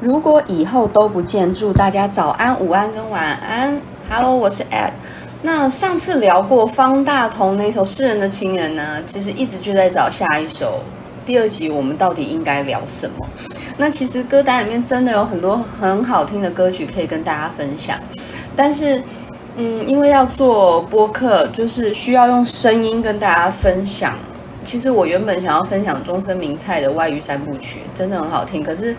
如果以后都不见，祝大家早安、午安跟晚安。Hello，我是 Ed。那上次聊过方大同那首《诗人的情人》呢，其实一直就在找下一首。第二集我们到底应该聊什么？那其实歌单里面真的有很多很好听的歌曲可以跟大家分享，但是，嗯，因为要做播客，就是需要用声音跟大家分享。其实我原本想要分享中森明菜的《外语三部曲》，真的很好听，可是。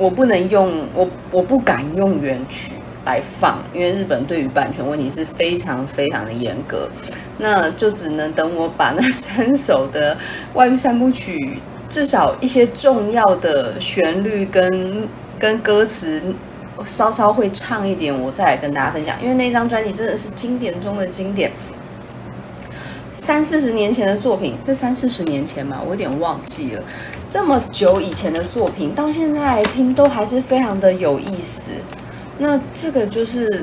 我不能用我，我不敢用原曲来放，因为日本对于版权问题是非常非常的严格，那就只能等我把那三首的外遇三部曲，至少一些重要的旋律跟跟歌词稍稍会唱一点，我再来跟大家分享。因为那张专辑真的是经典中的经典，三四十年前的作品，是三四十年前嘛，我有点忘记了。这么久以前的作品，到现在来听都还是非常的有意思。那这个就是，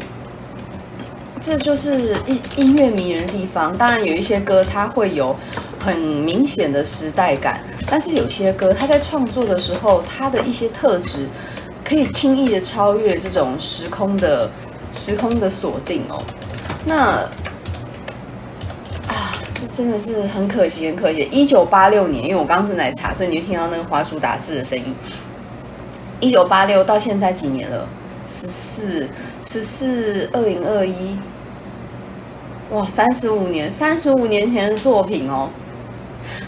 这就是音音乐迷人的地方。当然，有一些歌它会有很明显的时代感，但是有些歌它在创作的时候，它的一些特质可以轻易的超越这种时空的时空的锁定哦。那。真的是很可惜，很可惜。一九八六年，因为我刚刚正在查，所以你就听到那个华叔打字的声音。一九八六到现在几年了？十四、十四、二零二一，哇，三十五年，三十五年前的作品哦，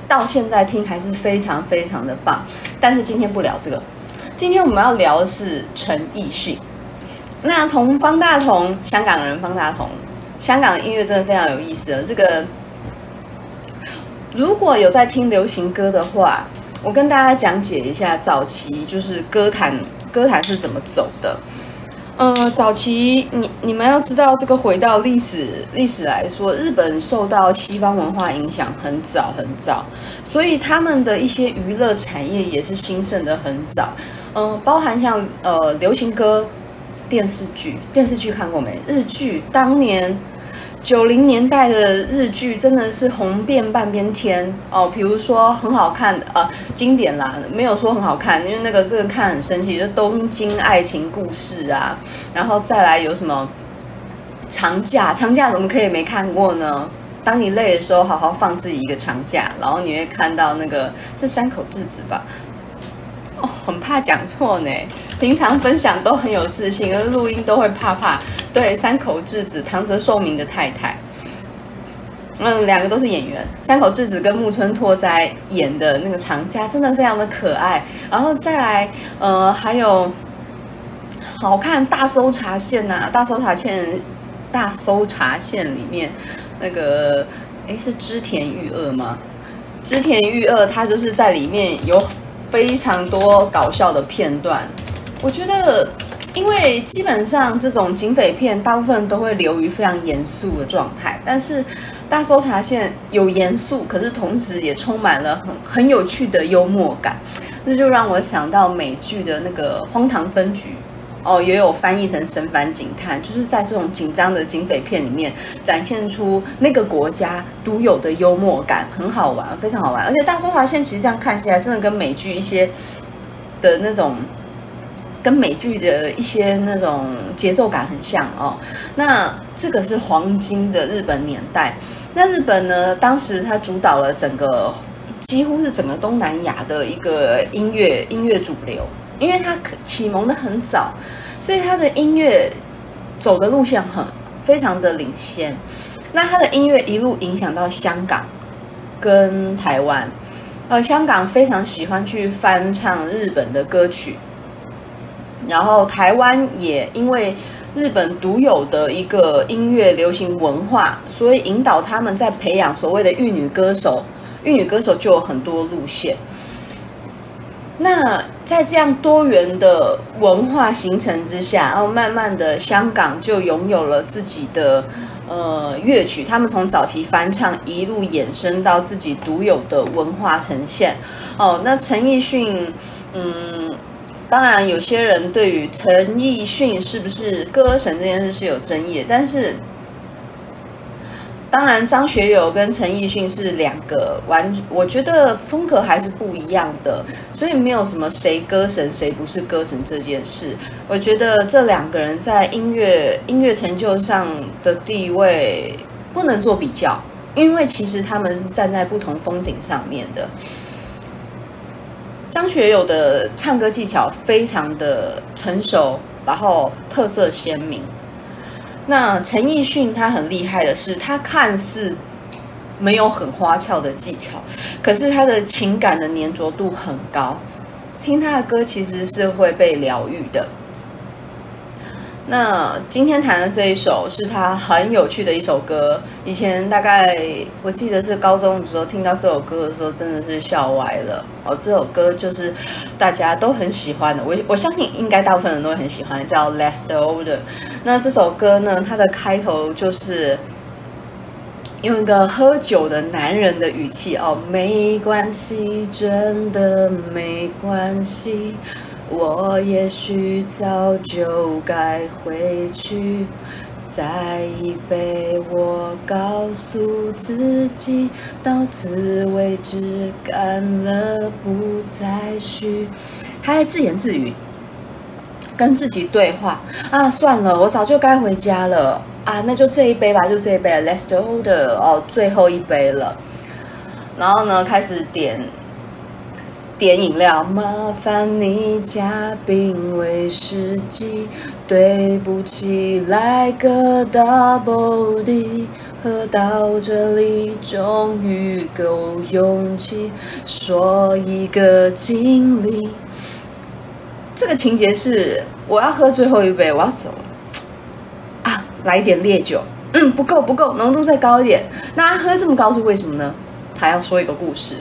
到现在听还是非常非常的棒。但是今天不聊这个，今天我们要聊的是陈奕迅。那从方大同，香港人方大同，香港的音乐真的非常有意思的这个。如果有在听流行歌的话，我跟大家讲解一下早期就是歌坛，歌坛是怎么走的。呃，早期你你们要知道，这个回到历史历史来说，日本受到西方文化影响很早很早，所以他们的一些娱乐产业也是兴盛的很早。嗯、包含像呃流行歌、电视剧，电视剧看过没？日剧当年。九零年代的日剧真的是红遍半边天哦，比如说很好看的呃经典啦，没有说很好看，因为那个这个看很生气，就《东京爱情故事》啊，然后再来有什么长假，长假怎么可以没看过呢？当你累的时候，好好放自己一个长假，然后你会看到那个是山口智子吧？哦，很怕讲错呢。平常分享都很有自信，而录音都会怕怕。对，山口智子，唐泽寿明的太太。嗯，两个都是演员，山口智子跟木村拓哉演的那个长假真的非常的可爱。然后再来，呃，还有好看大搜查线呐、啊，大搜查线，大搜查线里面那个，哎，是织田裕二吗？织田裕二他就是在里面有非常多搞笑的片段。我觉得，因为基本上这种警匪片大部分都会流于非常严肃的状态，但是大搜查线有严肃，可是同时也充满了很很有趣的幽默感，这就让我想到美剧的那个《荒唐分局》，哦，也有翻译成《神烦警探》，就是在这种紧张的警匪片里面展现出那个国家独有的幽默感，很好玩，非常好玩。而且大搜查线其实这样看起来，真的跟美剧一些的那种。跟美剧的一些那种节奏感很像哦。那这个是黄金的日本年代。那日本呢，当时它主导了整个，几乎是整个东南亚的一个音乐音乐主流，因为它启蒙的很早，所以它的音乐走的路线很非常的领先。那它的音乐一路影响到香港跟台湾，呃，香港非常喜欢去翻唱日本的歌曲。然后台湾也因为日本独有的一个音乐流行文化，所以引导他们在培养所谓的玉女歌手。玉女歌手就有很多路线。那在这样多元的文化形成之下，然后慢慢的香港就拥有了自己的呃乐曲。他们从早期翻唱一路衍生到自己独有的文化呈现。哦，那陈奕迅，嗯。当然，有些人对于陈奕迅是不是歌神这件事是有争议，但是当然，张学友跟陈奕迅是两个完，我觉得风格还是不一样的，所以没有什么谁歌神谁不是歌神这件事。我觉得这两个人在音乐音乐成就上的地位不能做比较，因为其实他们是站在不同峰顶上面的。张学友的唱歌技巧非常的成熟，然后特色鲜明。那陈奕迅他很厉害的是，他看似没有很花俏的技巧，可是他的情感的粘着度很高，听他的歌其实是会被疗愈的。那今天弹的这一首是他很有趣的一首歌。以前大概我记得是高中的时候听到这首歌的时候，真的是笑歪了哦。这首歌就是大家都很喜欢的，我我相信应该大部分人都会很喜欢，叫《Lester Older》。那这首歌呢，它的开头就是用一个喝酒的男人的语气哦，没关系，真的没关系。我也许早就该回去，再一杯，我告诉自己，到此为止，干了不再续。他在自言自语，跟自己对话啊，算了，我早就该回家了啊，那就这一杯吧，就这一杯，Last order 哦，最后一杯了。然后呢，开始点。点饮料，麻烦你加冰威士忌。对不起，来个 double D。喝到这里，终于够勇气说一个经历。这个情节是我要喝最后一杯，我要走了 啊！来一点烈酒，嗯，不够不够，浓度再高一点。那他喝这么高是为什么呢？他要说一个故事。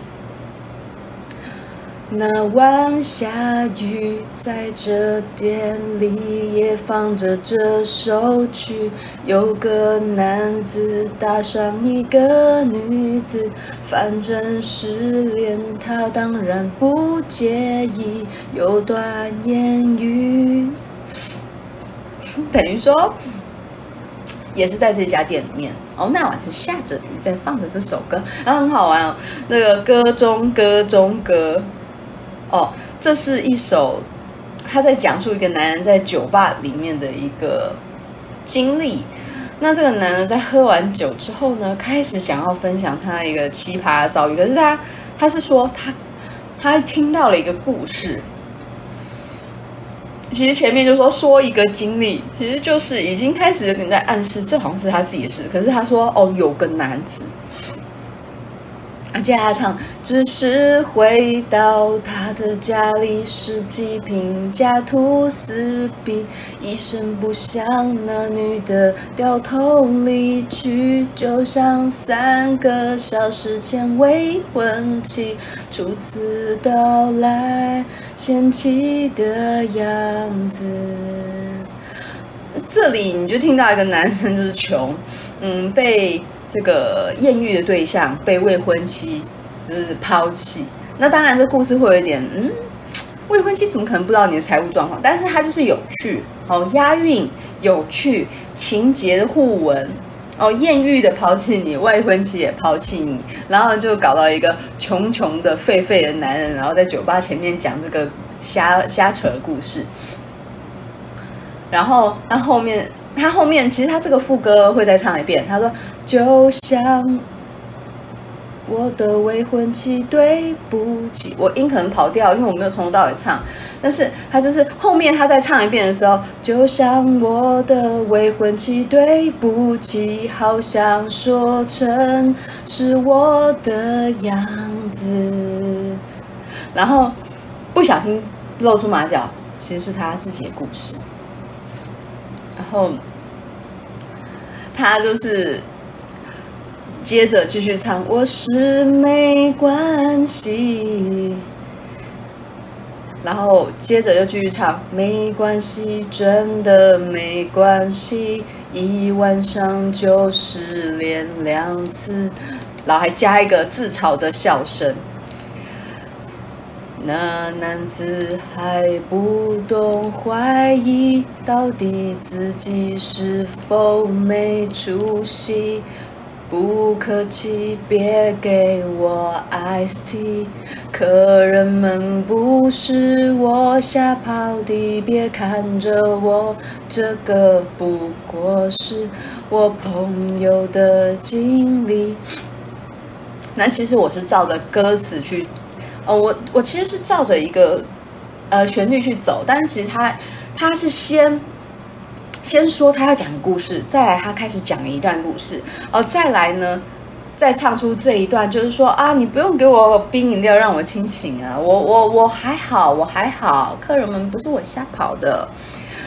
那晚下雨，在这店里也放着这首曲。有个男子搭上一个女子，反正失恋，他当然不介意有段言语。等于说，也是在这家店里面哦。那晚是下着雨，在放着这首歌，然后很好玩哦。那个歌中歌中歌。哦，这是一首他在讲述一个男人在酒吧里面的一个经历。那这个男人在喝完酒之后呢，开始想要分享他一个奇葩的遭遇。可是他他是说他他听到了一个故事。其实前面就说说一个经历，其实就是已经开始有点在暗示，这好像是他自己的事。可是他说哦，有个男子。接下来唱，只是回到他的家里，十几瓶家徒四壁，一声不响，那女的掉头离去，就像三个小时前未婚妻初次到来，嫌弃的样子。这里你就听到一个男生就是穷，嗯，被。这个艳遇的对象被未婚妻就是抛弃，那当然这故事会有一点，嗯，未婚妻怎么可能不知道你的财务状况？但是它就是有趣，哦，押韵，有趣，情节的互文，哦，艳遇的抛弃你，未婚妻也抛弃你，然后就搞到一个穷穷的废废的男人，然后在酒吧前面讲这个瞎瞎扯的故事，然后他后面。他后面其实他这个副歌会再唱一遍，他说：“就像我的未婚妻，对不起。”我音可能跑调，因为我没有从头到尾唱。但是他就是后面他再唱一遍的时候，就像我的未婚妻，对不起，好像说成是我的样子，然后不小心露出马脚，其实是他自己的故事。然后他就是接着继续唱，我是没关系。然后接着又继续唱，没关系，真的没关系，一晚上就失恋两次，然后还加一个自嘲的笑声。那男子还不懂怀疑，到底自己是否没出息？不客气，别给我 ice tea。客人们不是我吓跑的，别看着我，这个不过是我朋友的经历。那其实我是照着歌词去，呃，我我其实是照着一个呃旋律去走，但是其实他他是先。先说他要讲故事，再来他开始讲一段故事，哦，再来呢，再唱出这一段，就是说啊，你不用给我冰饮料让我清醒啊，我我我还好，我还好，客人们不是我瞎跑的，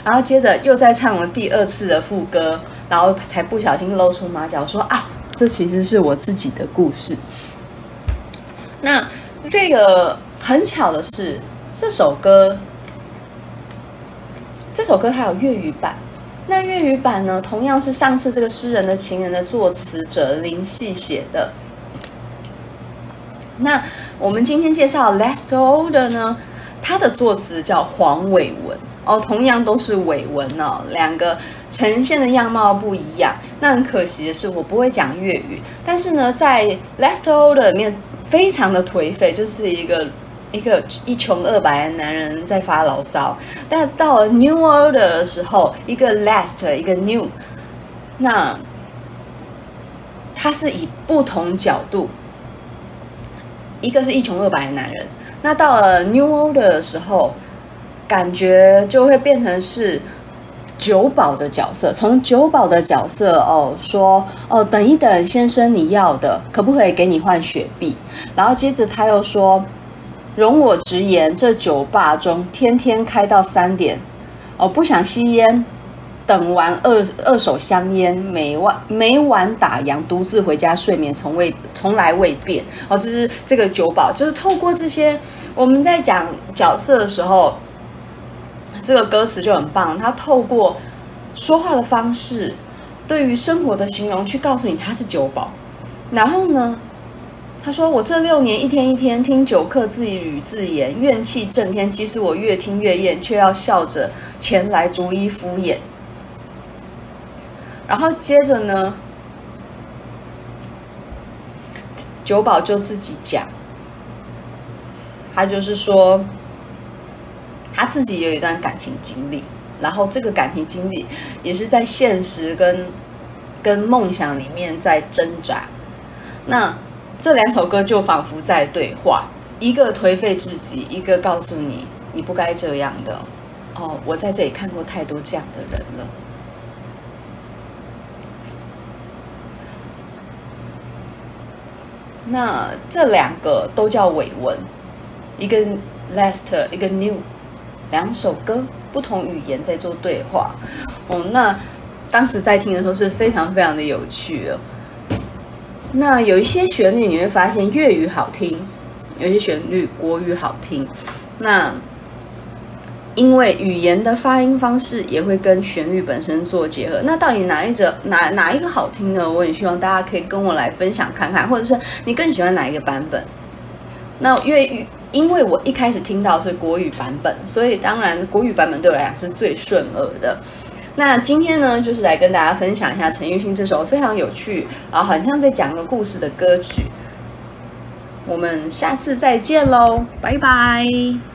然后接着又再唱了第二次的副歌，然后才不小心露出马脚说啊，这其实是我自己的故事。那这个很巧的是，这首歌，这首歌它有粤语版。那粤语版呢，同样是上次这个诗人的情人的作词者林夕写的。那我们今天介绍 Lester 呢，他的作词叫黄伟文哦，同样都是伟文哦，两个呈现的样貌不一样。那很可惜的是，我不会讲粤语，但是呢，在 Lester 里面非常的颓废，就是一个。一个一穷二白的男人在发牢骚，但到了 New Order 的时候，一个 Last，一个 New，那他是以不同角度，一个是一穷二白的男人，那到了 New Order 的时候，感觉就会变成是酒保的角色，从酒保的角色哦说哦，等一等，先生你要的可不可以给你换雪碧？然后接着他又说。容我直言，这酒吧中天天开到三点，哦，不想吸烟，等完二二手香烟，每晚每晚打烊，独自回家睡眠，从未从来未变。哦，这是这个酒保，就是透过这些我们在讲角色的时候，这个歌词就很棒。他透过说话的方式，对于生活的形容，去告诉你他是酒保。然后呢？他说：“我这六年一天一天听酒客自语自言，怨气震天。即使我越听越厌，却要笑着前来逐一敷衍。”然后接着呢，酒保就自己讲，他就是说他自己有一段感情经历，然后这个感情经历也是在现实跟跟梦想里面在挣扎。那。这两首歌就仿佛在对话，一个颓废至极，一个告诉你你不该这样的。哦，我在这里看过太多这样的人了。那这两个都叫伟文，一个 Last，一个 New，两首歌不同语言在做对话。哦，那当时在听的时候是非常非常的有趣哦。那有一些旋律你会发现粤语好听，有些旋律国语好听。那因为语言的发音方式也会跟旋律本身做结合。那到底哪一者哪哪一个好听呢？我很希望大家可以跟我来分享看看，或者是你更喜欢哪一个版本？那粤语因为我一开始听到是国语版本，所以当然国语版本对我来讲是最顺耳的。那今天呢，就是来跟大家分享一下陈奕迅这首非常有趣啊，好像在讲个故事的歌曲。我们下次再见喽，拜拜。